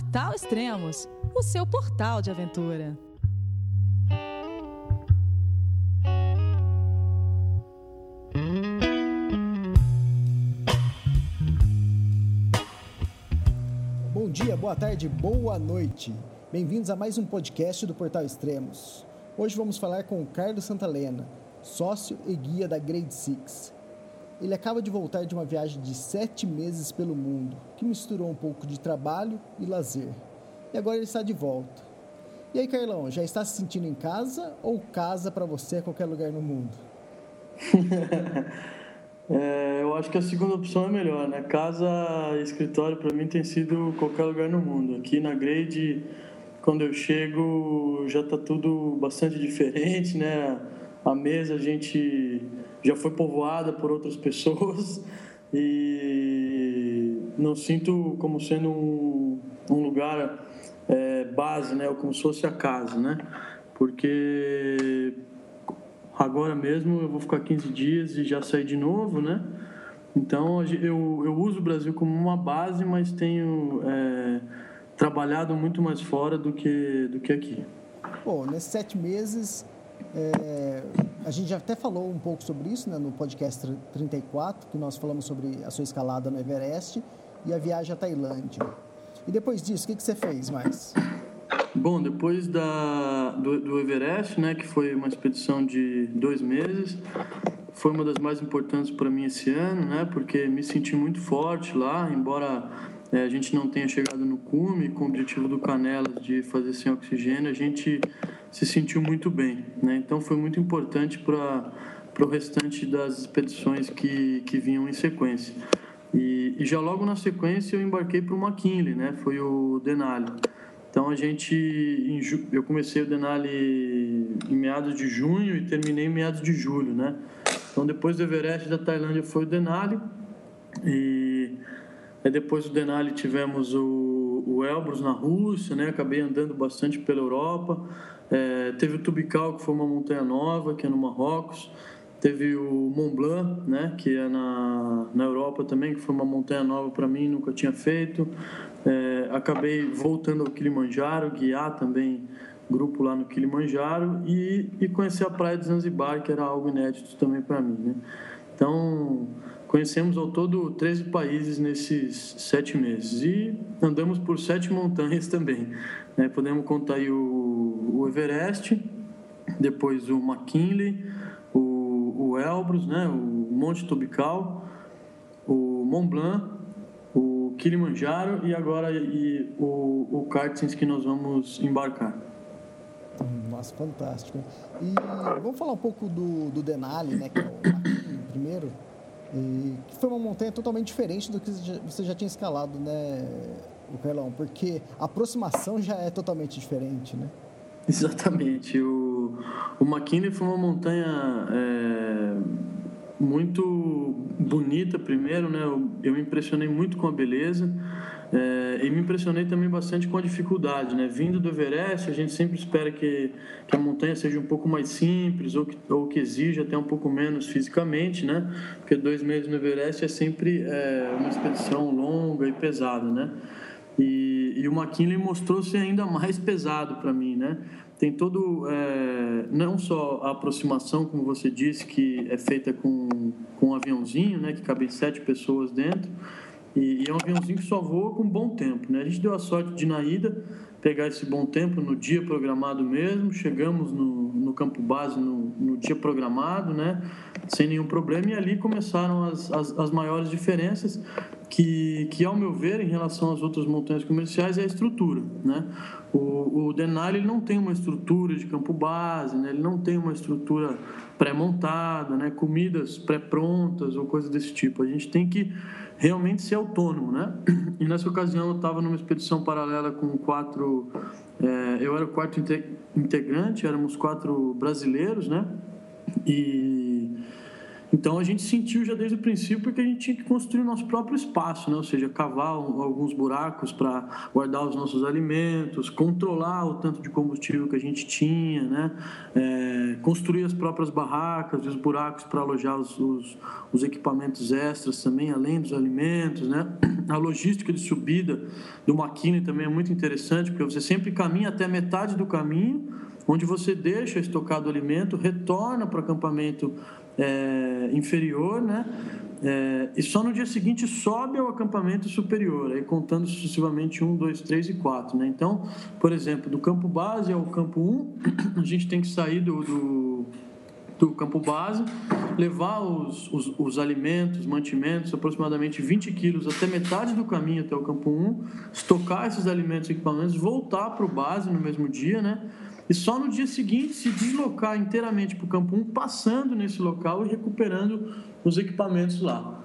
Portal Extremos, o seu portal de aventura. Bom dia, boa tarde, boa noite. Bem-vindos a mais um podcast do Portal Extremos. Hoje vamos falar com o Carlos Santalena, sócio e guia da Grade Six. Ele acaba de voltar de uma viagem de sete meses pelo mundo, que misturou um pouco de trabalho e lazer. E agora ele está de volta. E aí, Carlão, já está se sentindo em casa ou casa para você a qualquer lugar no mundo? é, eu acho que a segunda opção é melhor, né? Casa, escritório para mim tem sido qualquer lugar no mundo. Aqui na Grade, quando eu chego, já está tudo bastante diferente, né? A mesa a gente já foi povoada por outras pessoas e não sinto como sendo um, um lugar é, base, né, ou como se fosse a casa, né? Porque agora mesmo eu vou ficar 15 dias e já sair de novo, né? Então eu, eu uso o Brasil como uma base, mas tenho é, trabalhado muito mais fora do que, do que aqui. Bom, nesses sete meses é, a gente já até falou um pouco sobre isso né, no podcast 34, que nós falamos sobre a sua escalada no Everest e a viagem à Tailândia. E depois disso, o que, que você fez mais? Bom, depois da, do, do Everest, né, que foi uma expedição de dois meses, foi uma das mais importantes para mim esse ano, né, porque me senti muito forte lá, embora é, a gente não tenha chegado no cume com o objetivo do Canelas de fazer sem oxigênio, a gente se sentiu muito bem. Né? Então foi muito importante para o restante das expedições que, que vinham em sequência. E, e já logo na sequência eu embarquei para o McKinley, né? foi o Denali. Então a gente, eu comecei o Denali em meados de junho e terminei em meados de julho, né? Então depois do Everest da Tailândia foi o Denali e depois do Denali tivemos o, o Elbrus na Rússia, né? Acabei andando bastante pela Europa. É, teve o Tubical, que foi uma montanha nova, que é no Marrocos. Teve o Mont Blanc, né? Que é na, na Europa também, que foi uma montanha nova para mim, nunca tinha feito. É, acabei voltando ao Kilimanjaro, guiar também grupo lá no Kilimanjaro e, e conhecer a praia de Zanzibar, que era algo inédito também para mim, né? Então, Conhecemos ao todo 13 países nesses sete meses e andamos por sete montanhas também. Né? Podemos contar aí o, o, Everest, depois o McKinley, o, o Elbrus, né? o Monte Tobical, o Mont Blanc, o Kilimanjaro e agora e o, o Kartins que nós vamos embarcar. Nossa, fantástico. E vamos falar um pouco do, do Denali, né, que é o primeiro. E que foi uma montanha totalmente diferente do que você já tinha escalado, né, o Carlão? Porque a aproximação já é totalmente diferente, né? Exatamente. O, o McKinley foi uma montanha é, muito bonita, primeiro, né? Eu, eu me impressionei muito com a beleza. É, e me impressionei também bastante com a dificuldade, né? Vindo do Everest, a gente sempre espera que, que a montanha seja um pouco mais simples ou que, ou que exija até um pouco menos fisicamente, né? Porque dois meses no Everest é sempre é, uma expedição longa e pesada, né? E, e o McKinley mostrou ser ainda mais pesado para mim, né? Tem todo, é, não só a aproximação, como você disse, que é feita com, com um aviãozinho, né? Que cabem sete pessoas dentro, e, e, é um aviãozinho que só voa com bom tempo. Né? A gente deu a sorte de, na ida, pegar esse bom tempo no dia programado mesmo. Chegamos no, no campo base no, no dia programado, né? sem nenhum problema. E ali começaram as, as, as, maiores diferenças, que, que, ao meu ver, em relação às outras montanhas comerciais, é a estrutura. Né? O, o Denali não tem uma estrutura de campo base, né? ele não tem uma estrutura pré-montada, né? comidas pré-prontas ou coisa desse tipo. A gente tem que realmente ser autônomo, né? E nessa ocasião eu estava numa expedição paralela com quatro, é, eu era o quarto integrante, éramos quatro brasileiros, né? E então a gente sentiu já desde o princípio que a gente tinha que construir o nosso próprio espaço, né? ou seja, cavar alguns buracos para guardar os nossos alimentos, controlar o tanto de combustível que a gente tinha, né? É, construir as próprias barracas e os buracos para alojar os, os, os, equipamentos extras também, além dos alimentos, né? A logística de subida do Maquine também é muito interessante, porque você sempre caminha até metade do caminho, onde você deixa estocado o alimento, retorna para o acampamento é, inferior, né? É, e só no dia seguinte sobe ao acampamento superior, aí contando sucessivamente 1, 2, 3 e 4. Né? Então, por exemplo, do campo base ao campo 1, a gente tem que sair do, do, do campo base, levar os, os, os, alimentos, mantimentos, aproximadamente 20 quilos até metade do caminho até o campo 1, estocar esses alimentos e equipamentos, voltar para o base no mesmo dia, né? E só no dia seguinte se deslocar inteiramente para o campo 1, passando nesse local e recuperando os equipamentos lá.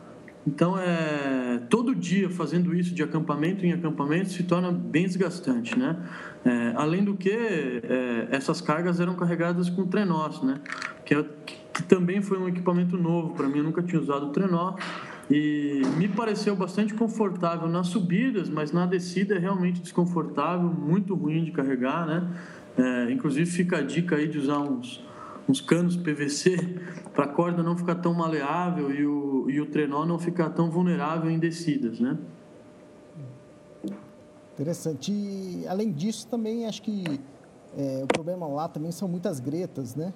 Então, é, todo dia fazendo isso de acampamento em acampamento se torna bem desgastante, né? É, além do que, é, essas cargas eram carregadas com trenós, né? Que, é, que também foi um equipamento novo para mim, eu nunca tinha usado o trenó e me pareceu bastante confortável nas subidas, mas na descida é realmente desconfortável, muito ruim de carregar, né? É, inclusive fica a dica aí de usar uns, uns canos PVC para a corda não ficar tão maleável e o, e o trenó não ficar tão vulnerável em descidas, né? Interessante. E, além disso, também acho que é, o problema lá também são muitas gretas, né?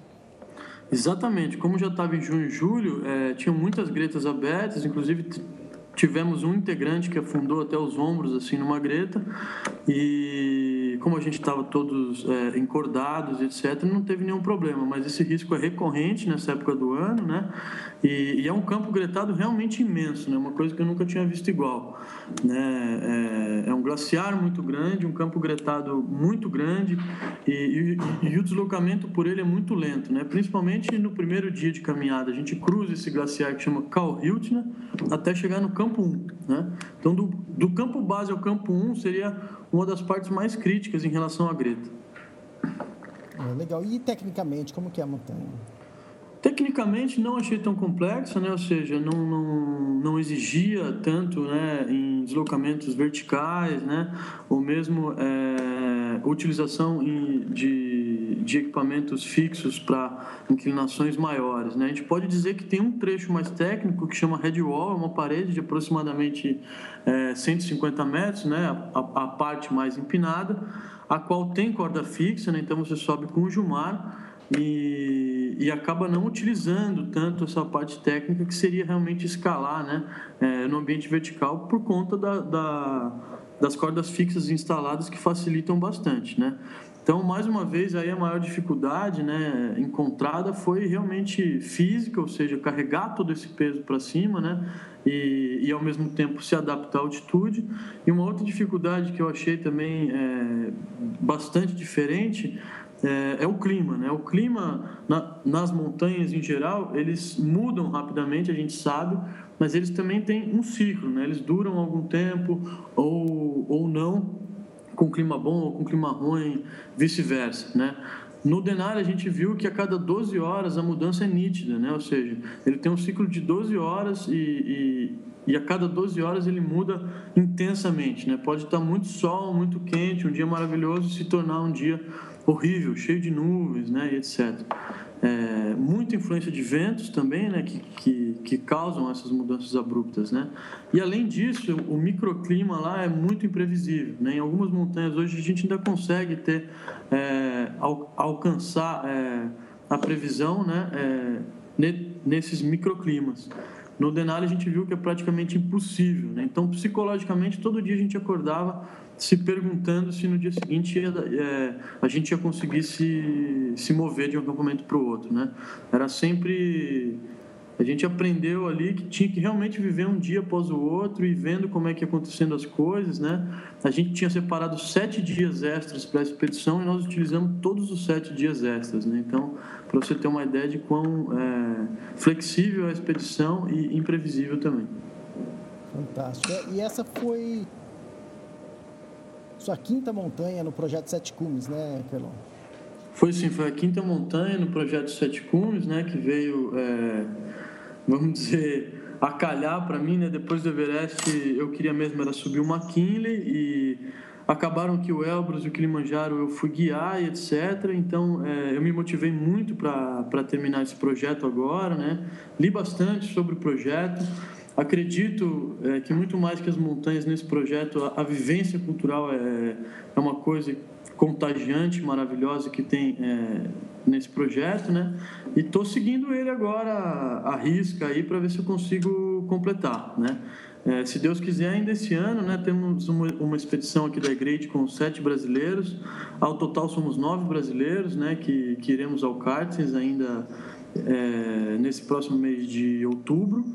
Exatamente. Como já estava em junho e julho, é, tinham muitas gretas abertas, inclusive tivemos um integrante que afundou até os ombros assim numa greta e como a gente estava todos é, encordados, etc., não teve nenhum problema. Mas esse risco é recorrente nessa época do ano, né? E, e é um campo gretado realmente imenso, né? Uma coisa que eu nunca tinha visto igual. Né? É, é um glaciar muito grande, um campo gretado muito grande e, e, e, o deslocamento por ele é muito lento, né? Principalmente no primeiro dia de caminhada. A gente cruza esse glaciar que chama Kalhiltna até chegar no campo 1, né? Então, do, do campo base ao campo 1 seria uma das partes mais críticas em relação à Greta. É, legal. E tecnicamente, como que é a montanha? Tecnicamente não achei tão complexa, né? ou seja, não, não, não exigia tanto né, em deslocamentos verticais, né? ou mesmo é, utilização de, de equipamentos fixos para inclinações maiores. Né? A gente pode dizer que tem um trecho mais técnico que chama headwall, é uma parede de aproximadamente é, 150 metros, né? a, a, parte mais empinada, a qual tem corda fixa, né? então você sobe com o Jumar e, e acaba não utilizando tanto essa parte técnica que seria realmente escalar né, é, no ambiente vertical por conta da, da, das cordas fixas instaladas que facilitam bastante. Né? Então, mais uma vez, aí a maior dificuldade né, encontrada foi realmente física, ou seja, carregar todo esse peso para cima né, e, e, ao mesmo tempo, se adaptar à altitude. E uma outra dificuldade que eu achei também é, bastante diferente é, é, o clima, né? O clima na, nas montanhas em geral eles mudam rapidamente, a gente sabe, mas eles também têm um ciclo, né? Eles duram algum tempo ou, ou não, com clima bom ou com clima ruim, vice-versa, né? No Denali a gente viu que a cada 12 horas a mudança é nítida, né? Ou seja, ele tem um ciclo de 12 horas e, e, e a cada 12 horas ele muda intensamente, né? Pode estar muito sol, muito quente, um dia maravilhoso se tornar um dia horrível, cheio de nuvens, né, etc. É, muita influência de ventos também, né, que, que, que, causam essas mudanças abruptas, né. E além disso, o microclima lá é muito imprevisível, né. Em algumas montanhas hoje a gente ainda consegue ter é, al, alcançar é, a previsão, né, é, nesses microclimas. No Denali a gente viu que é praticamente impossível, né. Então psicologicamente todo dia a gente acordava se perguntando se no dia seguinte é, a gente ia conseguir se, se mover de um acampamento para o outro, né? Era sempre a gente aprendeu ali que tinha que realmente viver um dia após o outro e vendo como é que ia acontecendo as coisas, né? A gente tinha separado sete dias extras para a expedição e nós utilizamos todos os sete dias extras, né? Então, para você ter uma ideia de quão é, flexível é a expedição e imprevisível também. Fantástico. E essa foi sua quinta montanha no projeto Sete Cumes, né, Carlão? Foi sim, foi a quinta montanha no projeto Sete Cumes, né, que veio, é, vamos dizer, acalhar para mim, né, depois do Everest eu queria mesmo era subir o McKinley e acabaram que o Elbrus e o Kilimanjaro eu fui guiar e etc. Então é, eu me motivei muito para terminar esse projeto agora, né? Li bastante sobre o projeto. Acredito é, que muito mais que as montanhas nesse projeto, a, a vivência cultural é, é uma coisa contagiante, maravilhosa que tem é, nesse projeto, né? E estou seguindo ele agora à risca aí para ver se eu consigo completar, né? É, se Deus quiser, ainda esse ano, né, temos uma, uma expedição aqui da igreja com sete brasileiros. Ao total somos nove brasileiros, né, que, que iremos ao Cartes ainda é, nesse próximo mês de outubro.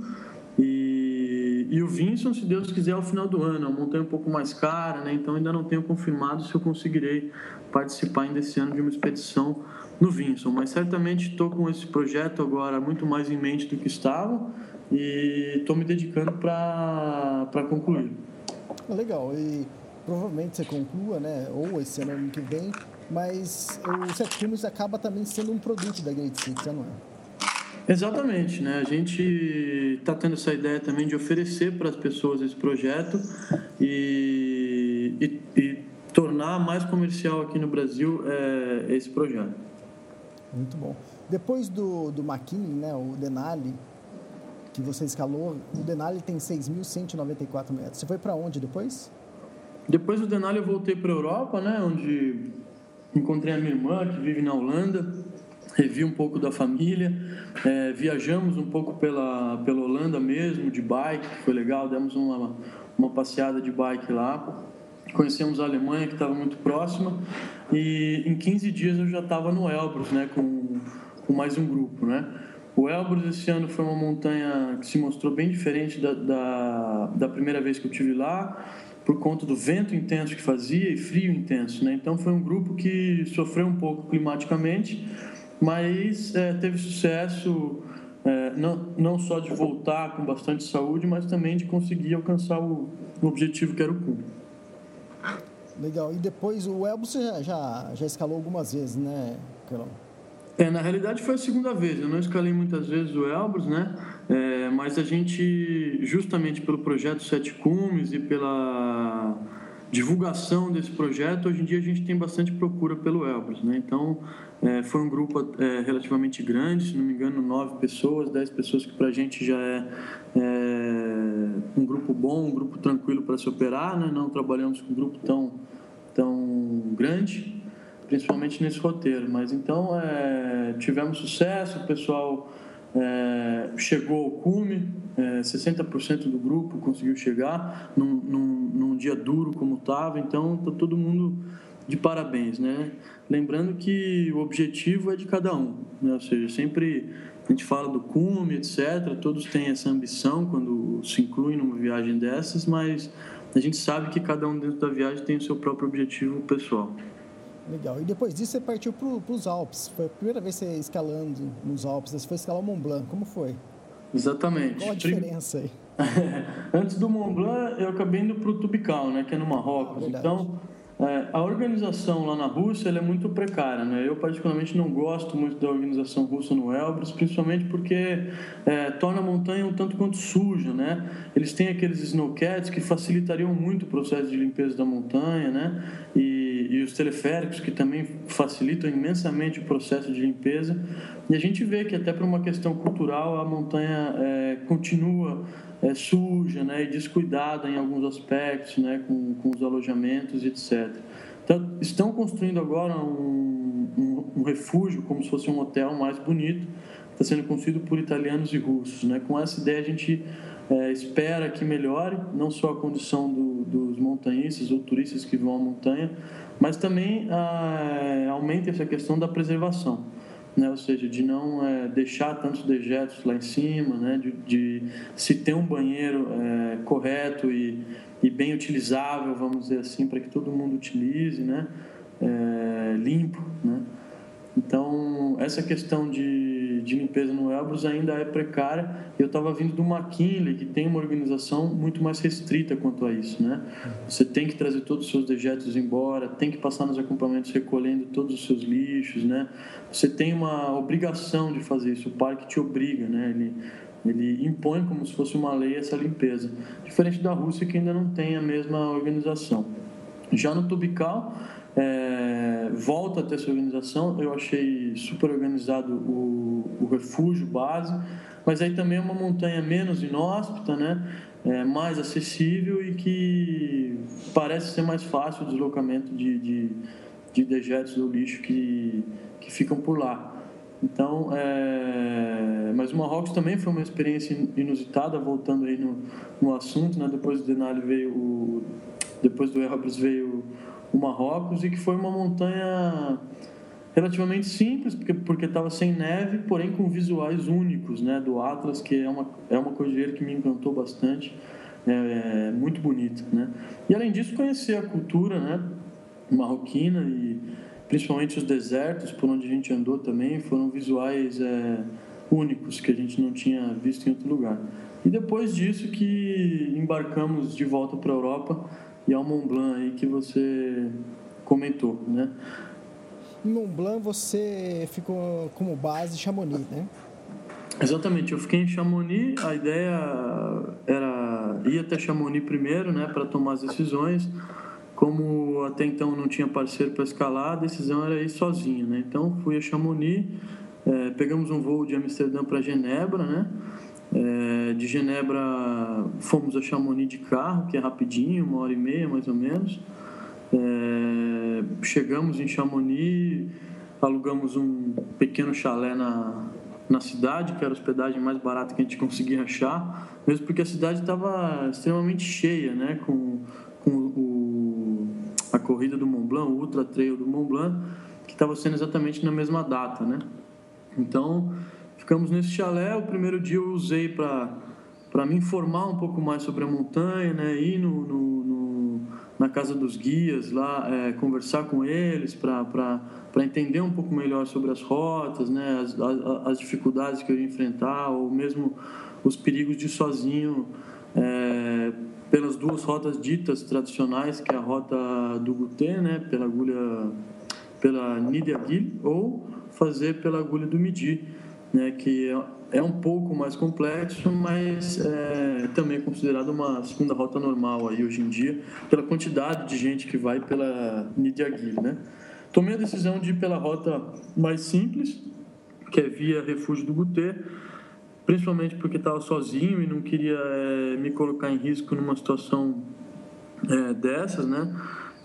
E, o Vinson, se Deus quiser, ao final do ano. É uma montanha um pouco mais cara, né, então ainda não tenho confirmado se eu conseguirei participar ainda esse ano de uma expedição no Vinson. Mas certamente estou com esse projeto agora muito mais em mente do que estava e estou me dedicando para concluir. Legal, e provavelmente você conclua, né? Ou esse ano, ano que vem, mas o Sete acaba também sendo um produto da Great Six, não é? Exatamente, né? A gente está tendo essa ideia também de oferecer para as pessoas esse projeto e, e, e, tornar mais comercial aqui no Brasil é, esse projeto. Muito bom. Depois do, do McKinney, né, o Denali, que você escalou, o Denali tem 6.194 metros. Você foi para onde depois? Depois do Denali eu voltei para a Europa, né, onde encontrei a minha irmã que vive na Holanda, revi um pouco da família, é, viajamos um pouco pela, pela Holanda mesmo, de bike, foi legal, demos uma, uma passeada de bike lá, conhecemos a Alemanha que estava muito próxima e em 15 dias eu já estava no Elbrus, né, com, com mais um grupo, né. O Elbrus esse ano foi uma montanha que se mostrou bem diferente da, da, da, primeira vez que eu tive lá, por conta do vento intenso que fazia e frio intenso. Né? Então foi um grupo que sofreu um pouco climaticamente, mas é, teve sucesso é, não, não só de voltar com bastante saúde, mas também de conseguir alcançar o, o objetivo que era o cume. Legal. E depois o Elbrus você já, já, já escalou algumas vezes, né, Carol? É, na realidade foi a segunda vez. Eu não escalei muitas vezes o Elbrus, né? É, mas a gente, justamente pelo projeto Sete Cumes e pela divulgação desse projeto, hoje em dia a gente tem bastante procura pelo Elbrus, né? Então, é, foi um grupo é, relativamente grande, se não me engano, nove pessoas, dez pessoas que para a gente já é, é, um grupo bom, um grupo tranquilo para se operar, né? Não trabalhamos com um grupo tão, tão grande, principalmente nesse roteiro. Mas então é, tivemos sucesso, o pessoal é, chegou ao cume, é, 60% do grupo conseguiu chegar num, num, num dia duro como estava, então está todo mundo de parabéns, né? Lembrando que o objetivo é de cada um, né? ou seja, sempre a gente fala do cume, etc. Todos têm essa ambição quando se incluem numa viagem dessas, mas a gente sabe que cada um dentro da viagem tem o seu próprio objetivo pessoal. Legal. E depois disso você partiu para os Alpes. Foi a primeira vez você escalando nos Alpes. Você foi escalar o Mont Blanc. Como foi? Exatamente. Qual a diferença aí? Antes do Mont Blanc, eu acabei indo para o Tubical, né, que é no Marrocos. Ah, então, é, a organização lá na Rússia é muito precária. Né? Eu, particularmente, não gosto muito da organização russa no Elbrus, principalmente porque é, torna a montanha um tanto quanto suja. Né? Eles têm aqueles snowcats que facilitariam muito o processo de limpeza da montanha, né? e, e os teleféricos que também facilitam imensamente o processo de limpeza. E a gente vê que, até por uma questão cultural, a montanha é, continua é, suja né, e descuidada em alguns aspectos, né, com, com os alojamentos, etc. Então, estão construindo agora um, um, um, refúgio, como se fosse um hotel mais bonito, está sendo construído por italianos e russos. Né? Com essa ideia, a gente é, espera que melhore não só a condição do, dos montanhistas ou turistas que vão à montanha, mas também a, aumente essa questão da preservação né? ou seja, de não é, deixar tantos dejetos lá em cima, né? de, de se ter um banheiro é, correto e, e, bem utilizável, vamos dizer assim, para que todo mundo utilize, né? É, limpo. Né? Então, essa questão de, de limpeza no Elbrus ainda é precária. Eu estava vindo do McKinley, que tem uma organização muito mais restrita quanto a isso. Né? Você tem que trazer todos os seus dejetos embora, tem que passar nos acampamentos recolhendo todos os seus lixos. Né? Você tem uma obrigação de fazer isso, o parque te obriga, né? ele, ele impõe como se fosse uma lei essa limpeza. Diferente da Rússia, que ainda não tem a mesma organização. Já no Tubical, é, volta a ter essa organização. Eu achei super organizado o, o refúgio base, mas aí também é uma montanha menos inóspita, né? É, mais acessível e que parece ser mais fácil o deslocamento de, de, de dejetos do lixo que, que ficam por lá. Então, é... mas o Marrocos também foi uma experiência inusitada, voltando aí no, no assunto, né? Depois do Denali veio o... depois do Errabres veio Marrocos e que foi uma montanha relativamente simples, porque porque estava sem neve, porém com visuais únicos, né? Do Atlas, que é uma é uma cordilheira que me encantou bastante, é, é muito bonita, né? E além disso conhecer a cultura, né? Marroquina e principalmente os desertos por onde a gente andou também foram visuais é, únicos que a gente não tinha visto em outro lugar. E depois disso que embarcamos de volta para a Europa e ao Mont Blanc aí que você comentou, né? Em Mont Blanc você ficou como base Chamonix, né? Exatamente, eu fiquei em Chamonix, a ideia era ir até Chamonix primeiro, né, para tomar as decisões como até então não tinha parceiro para escalar, a decisão era ir sozinho, né? Então fui a Chamonix, é, pegamos um voo de Amsterdã para Genebra, né? É, de Genebra fomos a Chamonix de carro, que é rapidinho, uma hora e meia mais ou menos. É, chegamos em Chamonix, alugamos um pequeno chalé na, na cidade, que era a hospedagem mais barata que a gente conseguia achar, mesmo porque a cidade estava extremamente cheia, né? Com, com o a corrida do Mont Blanc, o Ultra Trail do Mont Blanc, que estava sendo exatamente na mesma data, né? Então, ficamos nesse chalé. O primeiro dia eu usei para me informar um pouco mais sobre a montanha, né? Ir no, no, no na casa dos guias lá, é, conversar com eles para entender um pouco melhor sobre as rotas, né? As, as, as, dificuldades que eu ia enfrentar ou mesmo os perigos de sozinho é, pelas duas rotas ditas tradicionais, que é a rota do Guté, né, pela agulha pela Nidiagil, ou fazer pela agulha do Midi, né, que é, é um pouco mais complexo, mas é também considerado uma segunda rota normal aí hoje em dia, pela quantidade de gente que vai pela Nidiagil, né. Tomei a decisão de ir pela rota mais simples, que é via Refúgio do Guté, principalmente porque estava sozinho e não queria é, me colocar em risco numa situação é, dessas, né?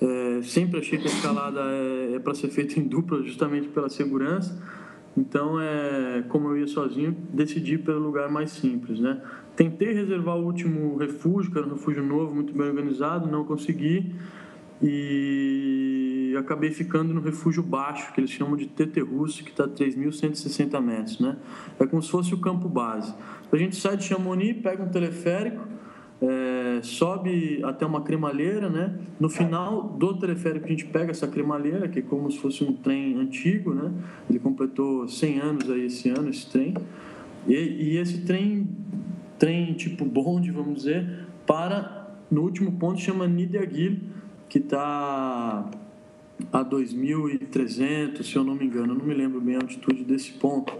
É, sempre achei que a escalada é, é para ser feita em dupla, justamente pela segurança. Então, é, como eu ia sozinho, decidi pelo lugar mais simples, né? Tentei reservar o último refúgio, que era um refúgio novo, muito bem organizado, não consegui. E acabei ficando no refúgio baixo, que eles chamam de Teterrusso, que está a 3.160 metros. Né? É como se fosse o campo base. A gente sai de Chamonix, pega um teleférico, é, sobe até uma cremalheira, né? No final do teleférico a gente pega essa cremalheira, que é como se fosse um trem antigo, né? Ele completou 100 anos aí esse ano, esse trem. E, e esse trem, trem tipo bonde, vamos dizer, para no último ponto chama Nidiagil, que está a 2.300, se eu não me engano, não me lembro bem a altitude desse ponto.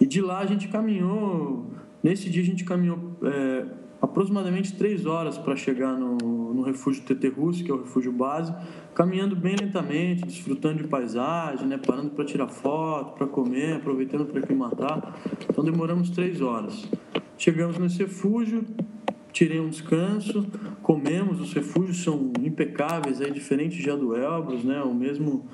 E de lá a gente caminhou, nesse dia a gente caminhou é, aproximadamente três horas para chegar no, no refúgio Teterrus, que é o refúgio base, caminhando bem lentamente, desfrutando de paisagem, né, parando para tirar foto, para comer, aproveitando para aclimatar. Então demoramos três horas. Chegamos nesse refúgio, tirei um descanso, comemos, os refúgios são impecáveis, é diferente já do Elbrus, né? O mesmo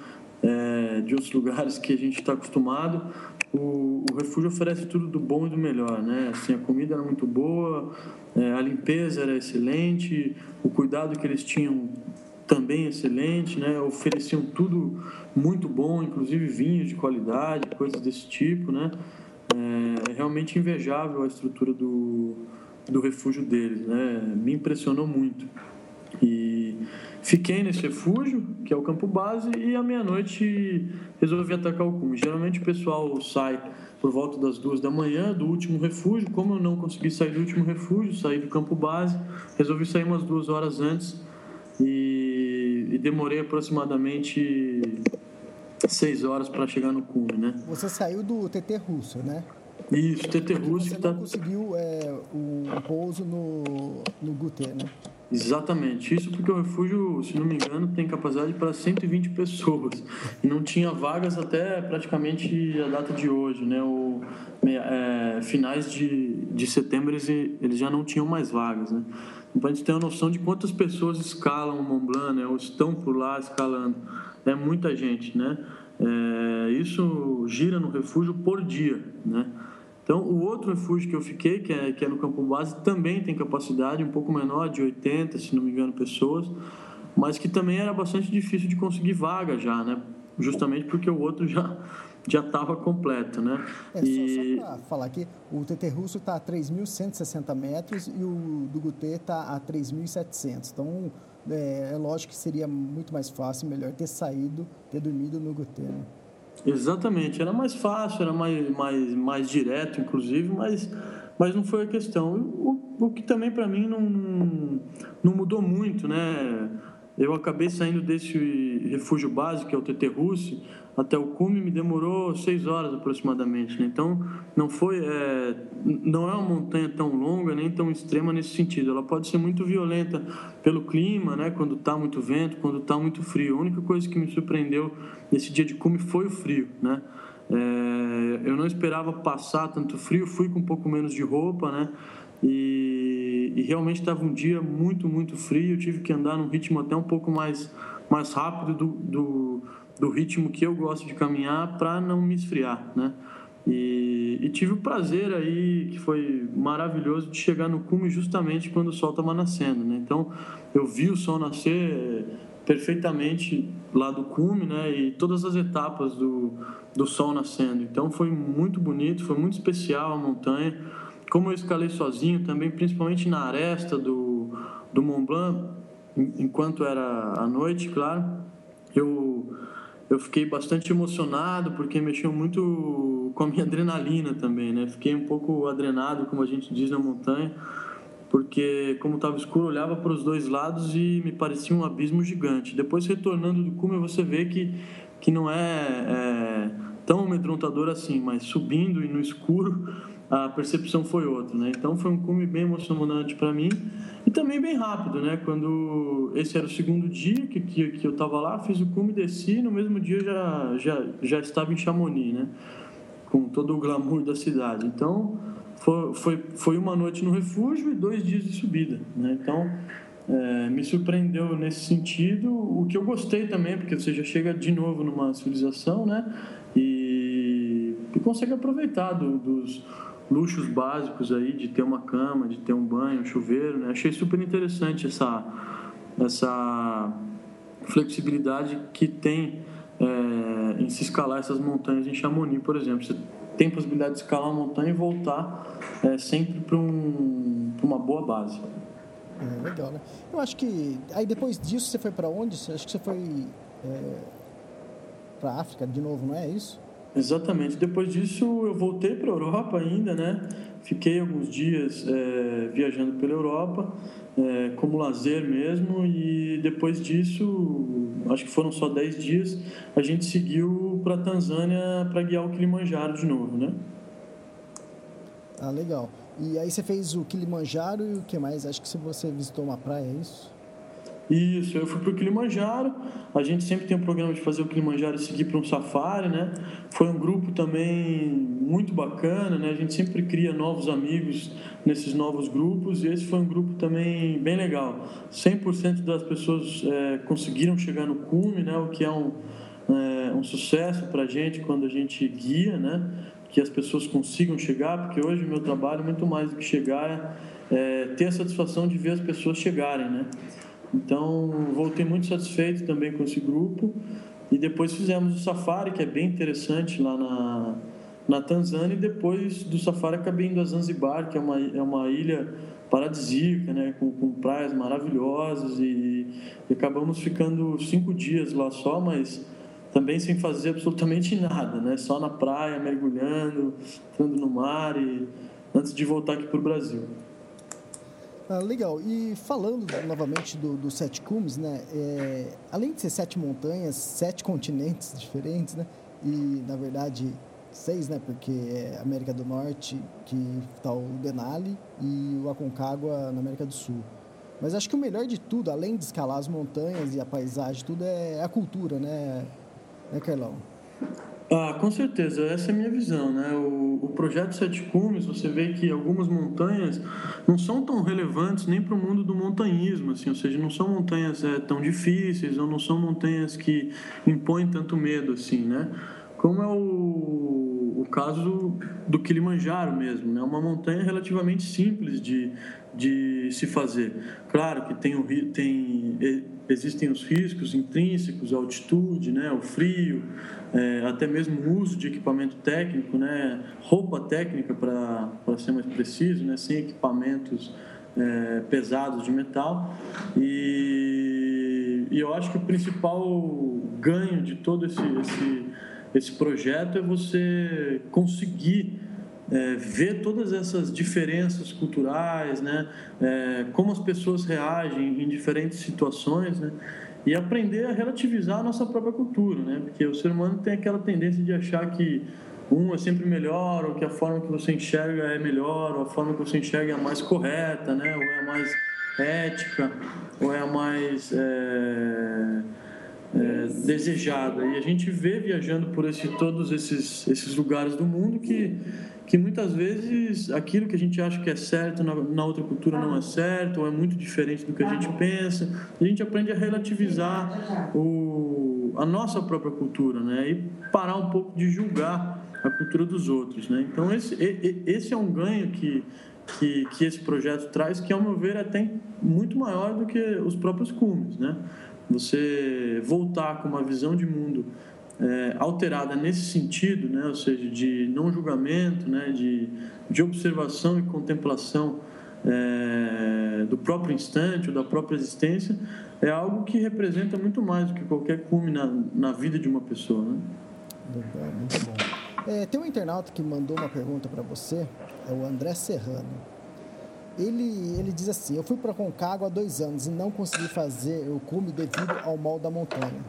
é, de outros lugares que a gente está acostumado. O, o, refúgio oferece tudo do bom e do melhor, né? Assim, a comida era muito boa, é, a limpeza era excelente, o cuidado que eles tinham também excelente, né? Ofereciam tudo muito bom, inclusive vinhos de qualidade, coisas desse tipo, né? É, é realmente invejável a estrutura do, do refúgio deles, né? Me impressionou muito. E fiquei nesse refúgio, que é o campo base, e à meia-noite resolvi atacar o cume. Geralmente o pessoal sai por volta das duas da manhã do último refúgio. Como eu não consegui sair do último refúgio, saí do campo base, resolvi sair umas duas horas antes e, e demorei aproximadamente seis horas para chegar no cume, né? Você saiu do TT Russo, né? Isso, TT Russo que tá... não conseguiu é, o pouso no, no Guter, né? Exatamente. Isso porque o refúgio, se não me engano, tem capacidade para 120 pessoas. E não tinha vagas até praticamente a data de hoje, né? O, é, finais de, de setembro eles, eles já não tinham mais vagas, né? Então, para a gente ter uma noção de quantas pessoas escalam o Mont Blanc, né? Ou estão por lá escalando. É muita gente, né? É, isso gira no refúgio por dia, né? Então, o outro refúgio que eu fiquei, que é, que é no campo base, também tem capacidade um pouco menor, de 80, se não me engano, pessoas, mas que também era bastante difícil de conseguir vaga já, né? Justamente porque o outro já já estava completo, né? É, e... só, só para falar aqui, o TT Russo está a 3.160 metros e o do Gutê está a 3.700. Então, é, é, lógico que seria muito mais fácil, melhor ter saído, ter dormido no Gutê, né? Exatamente, era mais fácil, era mais, mais, mais direto, inclusive, mas, mas não foi a questão. O, o que também para mim não, não mudou muito, né? Eu acabei saindo desse refúgio básico, que é o TT Russi, até o cume me demorou seis horas aproximadamente. Né? Então, não foi, é, não é uma montanha tão longa nem tão extrema nesse sentido. Ela pode ser muito violenta pelo clima, né? Quando está muito vento, quando está muito frio. A única coisa que me surpreendeu nesse dia de cume foi o frio, né? É, eu não esperava passar tanto frio, fui com um pouco menos de roupa, né? E, e realmente estava um dia muito, muito frio. Eu tive que andar num ritmo até um pouco mais, mais rápido do, do do ritmo que eu gosto de caminhar para não me esfriar, né? E, e, tive o prazer aí, que foi maravilhoso, de chegar no cume justamente quando o sol estava nascendo, né? Então, eu vi o sol nascer perfeitamente lá do cume, né? E todas as etapas do, do sol nascendo. Então, foi muito bonito, foi muito especial a montanha. Como eu escalei sozinho também, principalmente na aresta do, do Mont Blanc, enquanto era à noite, claro, eu eu fiquei bastante emocionado porque mexeu muito com a minha adrenalina também, né? Fiquei um pouco adrenado, como a gente diz na montanha, porque como estava escuro, olhava para os dois lados e me parecia um abismo gigante. Depois retornando do cume, você vê que que não é, é tão amedrontador assim, mas subindo e no escuro a percepção foi outra, né? Então foi um cume bem emocionante para mim e também bem rápido, né? Quando esse era o segundo dia que, que, que eu estava lá, fiz o cume, desci, no mesmo dia já, já, já estava em Chamonix, né? Com todo o glamour da cidade. Então foi, foi, foi uma noite no refúgio e dois dias de subida, né? Então é, me surpreendeu nesse sentido, o que eu gostei também, porque você já chega de novo numa civilização, né? E, e consegue aproveitar do, dos luxos básicos aí de ter uma cama, de ter um banho, um chuveiro, né? Achei super interessante essa essa flexibilidade que tem é, em se escalar essas montanhas em Chamonix, por exemplo. Você tem possibilidade de escalar uma montanha e voltar é, sempre para um, uma boa base. É, legal, né? Eu acho que aí depois disso você foi para onde? Acho que você foi é, para África de novo, não é isso? Exatamente. Depois disso, eu voltei para a Europa ainda, né? Fiquei alguns dias é, viajando pela Europa, é, como lazer mesmo, e depois disso, acho que foram só 10 dias, a gente seguiu para a Tanzânia para guiar o Kilimanjaro de novo, né? Ah, legal. E aí você fez o Kilimanjaro e o que mais? Acho que você visitou uma praia, é isso? Isso, eu fui para o Kilimanjaro. A gente sempre tem um programa de fazer o Kilimanjaro e seguir para um safari, né? Foi um grupo também muito bacana, né? A gente sempre cria novos amigos nesses novos grupos e esse foi um grupo também bem legal. 100% das pessoas é, conseguiram chegar no cume, né? O que é um, é, um sucesso para a gente quando a gente guia, né? Que as pessoas consigam chegar, porque hoje o meu trabalho, muito mais do que chegar, é, é ter a satisfação de ver as pessoas chegarem, né? Então, voltei muito satisfeito também com esse grupo. E depois fizemos o safari, que é bem interessante lá na, na Tanzânia. E depois do safari acabei indo a Zanzibar, que é uma, é uma ilha paradisíaca, né? com, com praias maravilhosas. E, e acabamos ficando cinco dias lá só, mas também sem fazer absolutamente nada, né? Só na praia, mergulhando, entrando no mar e antes de voltar aqui para o Brasil. Ah, legal. E falando novamente do, do Sete Cumes, né? É, além de ser sete montanhas, sete continentes diferentes, né? E, na verdade, seis, né? Porque é América do Norte, que está o Denali, e o Aconcagua na América do Sul. Mas acho que o melhor de tudo, além de escalar as montanhas e a paisagem, tudo é a cultura, né, né Carlão? Ah, com certeza, essa é a minha visão, né? O, o projeto Sete Cumes, você vê que algumas montanhas não são tão relevantes nem para o mundo do montanhismo, assim, ou seja, não são montanhas é, tão difíceis ou não são montanhas que impõem tanto medo, assim, né? Como é o, o caso do Kilimanjaro mesmo, né? Uma montanha relativamente simples de, de se fazer. Claro que tem, tem existem os riscos intrínsecos, a altitude, né, o frio, é, até mesmo o uso de equipamento técnico, né, roupa técnica para ser mais preciso, né, sem equipamentos é, pesados de metal. E, e, eu acho que o principal ganho de todo esse, esse, esse projeto é você conseguir é, ver todas essas diferenças culturais, né? É, como as pessoas reagem em diferentes situações, né? E aprender a relativizar a nossa própria cultura, né? Porque o ser humano tem aquela tendência de achar que um é sempre melhor, ou que a forma que você enxerga é melhor, ou a forma que você enxerga é a mais correta, né? Ou é a mais ética, ou é a mais é, é, desejada. E a gente vê viajando por esse, todos esses, esses lugares do mundo que que muitas vezes aquilo que a gente acha que é certo na, na, outra cultura não é certo, ou é muito diferente do que a gente pensa. A gente aprende a relativizar o, a nossa própria cultura, né? E parar um pouco de julgar a cultura dos outros, né? Então, esse, esse é um ganho que, que, que esse projeto traz, que, ao meu ver, é até muito maior do que os próprios cumes, né? Você voltar com uma visão de mundo é, alterada nesse sentido, né, ou seja, de não julgamento, né, de, de observação e contemplação é, do próprio instante ou da própria existência, é algo que representa muito mais do que qualquer cume na, na vida de uma pessoa. Né? Muito bom. É, tem um internauta que mandou uma pergunta para você, é o André Serrano. Ele, ele diz assim: Eu fui para Concagua há dois anos e não consegui fazer o cume devido ao mal da montanha.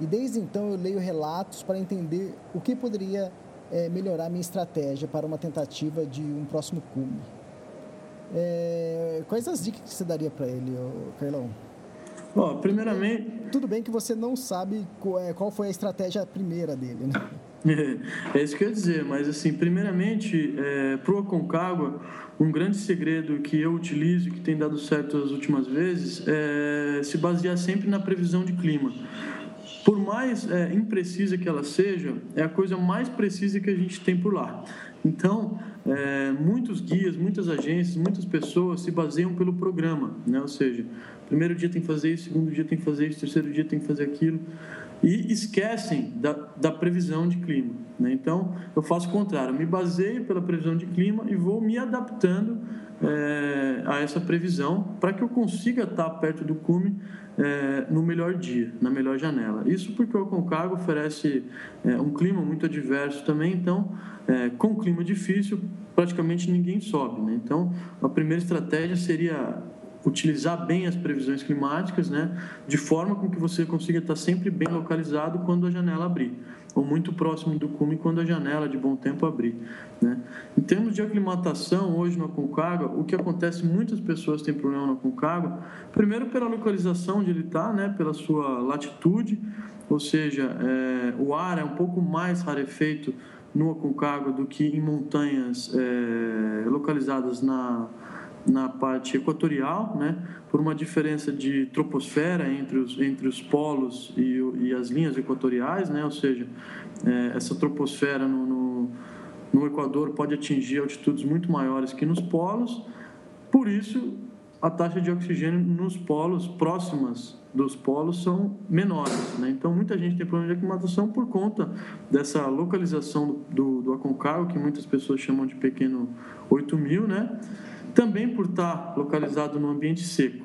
E desde então eu leio relatos para entender o que poderia é, melhorar minha estratégia para uma tentativa de um próximo cume. É, quais as dicas que você daria para ele, Carlão? Bom, primeiramente. Tudo bem que você não sabe qual, é, qual foi a estratégia primeira dele, né? É, isso que eu ia dizer, mas assim, primeiramente, é, para o Aconcagua, um grande segredo que eu utilizo, que tem dado certo as últimas vezes, é se basear sempre na previsão de clima por mais é, imprecisa que ela seja, é a coisa mais precisa que a gente tem por lá. Então, é, muitos guias, muitas agências, muitas pessoas se baseiam pelo programa, né? ou seja, primeiro dia tem que fazer isso, segundo dia tem que fazer isso, terceiro dia tem que fazer aquilo, e esquecem da, da previsão de clima. Né? Então, eu faço o contrário, me baseio pela previsão de clima e vou me adaptando é, a essa previsão para que eu consiga estar perto do cume é, no melhor dia, na melhor janela. Isso porque o Aconcagua oferece é, um clima muito adverso também, então, com clima difícil, praticamente ninguém sobe. Né? Então, a primeira estratégia seria utilizar bem as previsões climáticas, né, de forma com que você consiga estar sempre bem localizado quando a janela abrir ou muito próximo do cume quando a janela de bom tempo abrir. Né? Em termos de aclimatação, hoje no Aconcagua, o que acontece, muitas pessoas têm problema no Aconcagua, primeiro pela localização onde ele está, né? pela sua latitude, ou seja, é, o ar é um pouco mais rarefeito no Aconcagua do que em montanhas é, localizadas na na parte equatorial, né, por uma diferença de troposfera entre os, entre os polos e, e as linhas equatoriais, né, ou seja, é, essa troposfera no, no, no Equador pode atingir altitudes muito maiores que nos polos, por isso a taxa de oxigênio nos polos próximas dos polos são menores. Né? Então, muita gente tem problema de aclimatação por conta dessa localização do, do Aconcagua, que muitas pessoas chamam de pequeno 8000, né? Também por estar localizado no ambiente seco.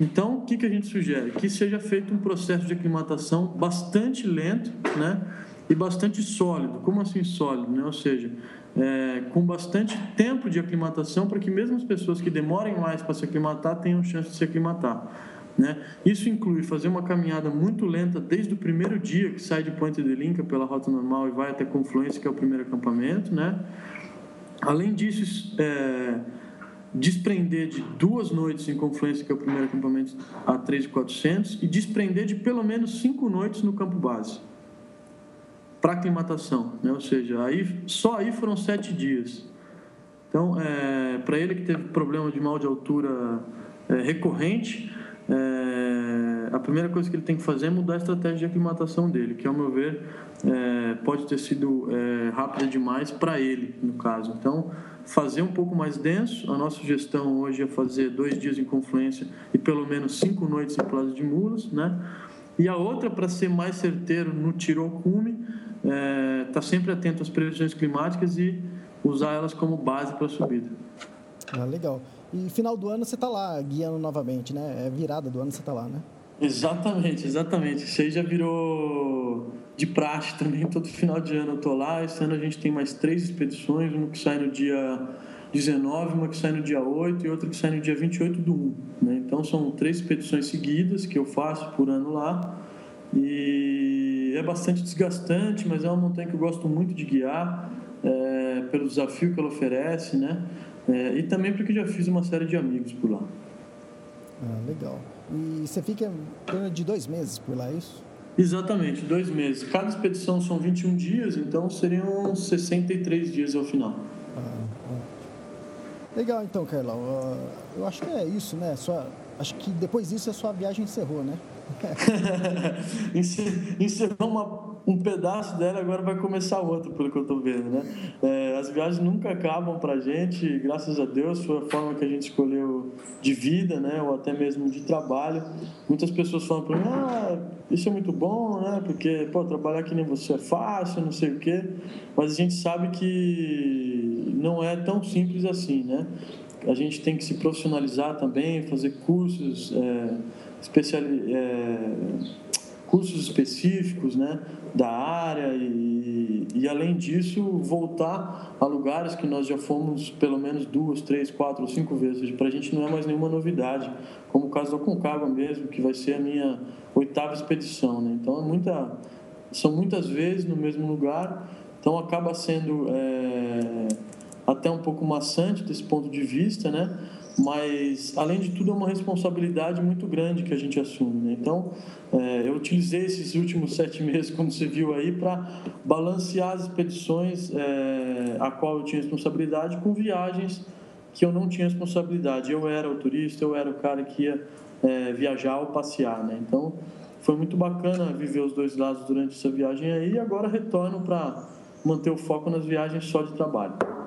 Então, o que, que a gente sugere? Que seja feito um processo de aclimatação bastante lento né, e bastante sólido. Como assim sólido? Né? Ou seja, é, com bastante tempo de aclimatação para que mesmo as pessoas que demorem mais para se aclimatar tenham chance de se aclimatar. Né? Isso inclui fazer uma caminhada muito lenta desde o primeiro dia que sai de Ponte de Linca pela rota normal e vai até Confluência, que é o primeiro acampamento. Né? Além disso, é, desprender de duas noites em Confluência, que é o primeiro acampamento, a 3.400, e desprender de pelo menos cinco noites no campo base para aclimatação, né? ou seja, aí, só aí foram sete dias. Então, é, para ele que teve problema de mal de altura é, recorrente, é, a primeira coisa que ele tem que fazer é mudar a estratégia de aclimatação dele, que, ao meu ver, é, pode ter sido é, rápida demais para ele, no caso. Então, fazer um pouco mais denso. A nossa sugestão hoje é fazer dois dias em confluência e pelo menos cinco noites em Plaza de Mulas, né? E a outra, para ser mais certeiro no tiro ao cume, é, tá sempre atento às previsões climáticas e usar elas como base para a subida. Ah, legal. E final do ano você está lá guiando novamente, né? É virada do ano você está lá, né? Exatamente, exatamente. Isso aí já virou de praxe também. Todo final de ano eu tô lá. Esse ano a gente tem mais três expedições: uma que sai no dia 19, uma que sai no dia 8 e outra que sai no dia 28 do 1. Né? Então são três expedições seguidas que eu faço por ano lá. E é bastante desgastante, mas é uma montanha que eu gosto muito de guiar, é, pelo desafio que ela oferece, né? É, e também porque já fiz uma série de amigos por lá. Ah, legal. E você fica de dois meses por lá, é isso? Exatamente, dois meses. Cada expedição são 21 dias, então seriam 63 dias ao final. Ah, legal, então, Carlão. Eu acho que é isso, né? Só, acho que depois disso a sua viagem encerrou, né? Encerrou uma um pedaço dela, agora vai começar outro, pelo que eu estou vendo, né? É, as viagens nunca acabam para a gente, graças a Deus, foi a forma que a gente escolheu de vida, né? Ou até mesmo de trabalho. Muitas pessoas falam para mim, ah, isso é muito bom, né? Porque, pô, trabalhar que nem você é fácil, não sei o quê. Mas a gente sabe que não é tão simples assim, né? A gente tem que se profissionalizar também, fazer cursos é, especializados. É, cursos específicos né, da área e, e, além disso, voltar a lugares que nós já fomos pelo menos duas, três, quatro ou cinco vezes. Para a gente não é mais nenhuma novidade, como o caso da Concagua mesmo, que vai ser a minha oitava expedição. Né? Então, é muita, são muitas vezes no mesmo lugar, então acaba sendo é, até um pouco maçante desse ponto de vista, né? Mas além de tudo é uma responsabilidade muito grande que a gente assume. Né? Então, é, eu utilizei esses últimos sete meses, como você viu aí, para balancear as expedições é, a qual eu tinha responsabilidade com viagens que eu não tinha responsabilidade. Eu era o turista, eu era o cara que ia é, viajar ou passear. Né? Então, foi muito bacana viver os dois lados durante essa viagem aí e agora retorno para manter o foco nas viagens só de trabalho.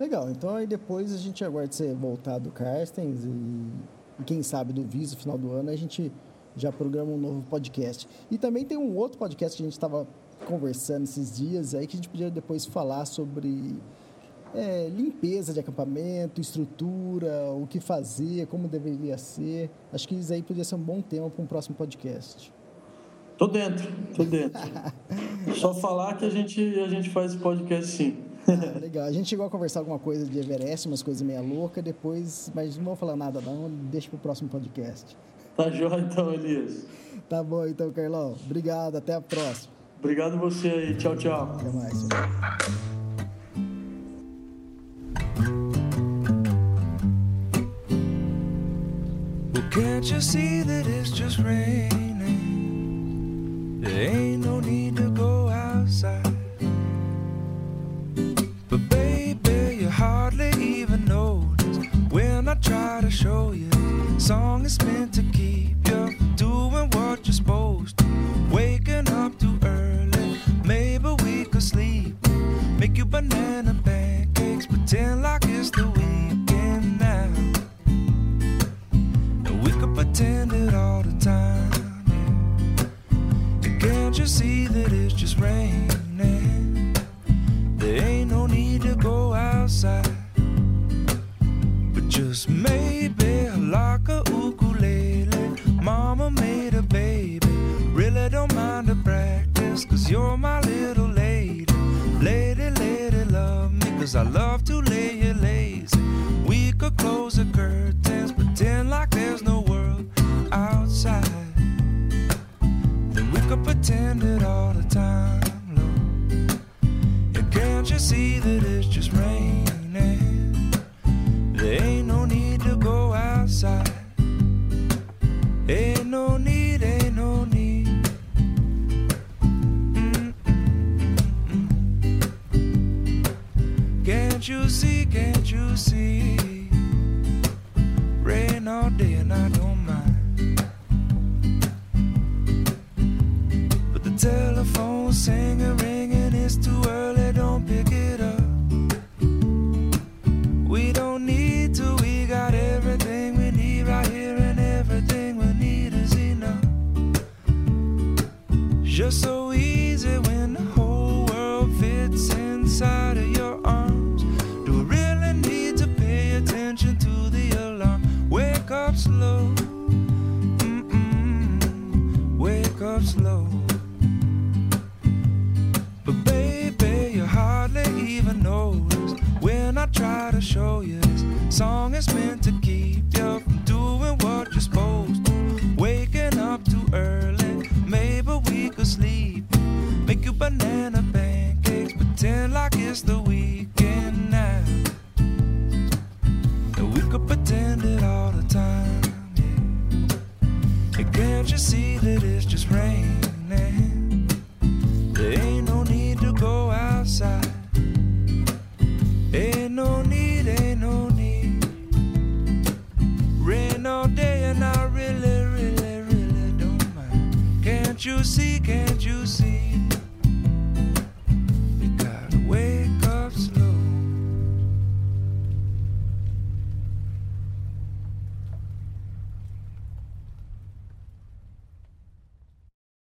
Legal, então aí depois a gente aguarda você voltar do Carstens e, e quem sabe do Viso, final do ano, a gente já programa um novo podcast. E também tem um outro podcast que a gente estava conversando esses dias aí que a gente podia depois falar sobre é, limpeza de acampamento, estrutura, o que fazer, como deveria ser. Acho que isso aí podia ser um bom tema para um próximo podcast. Tô dentro, tô dentro. Só falar que a gente, a gente faz podcast sim. Ah, legal. A gente chegou a conversar alguma coisa de Everest, umas coisas meia louca, depois, mas não vou falar nada não, deixa para o próximo podcast. Tá joia então, Elias. Tá bom então, Carlão. Obrigado, até a próxima. Obrigado você aí. Tchau, tchau. Até mais. can't you see that it's just raining? There ain't no need to Song is meant to keep you doing what you're supposed to. Waking up too early, maybe we could sleep. Make you banana pancakes, pretend like it's the weekend now. We could pretend it all the time. Can't you see that it's just raining? You're my little lady. Lady, lady, love me, cause I love to lay you lazy. We could close the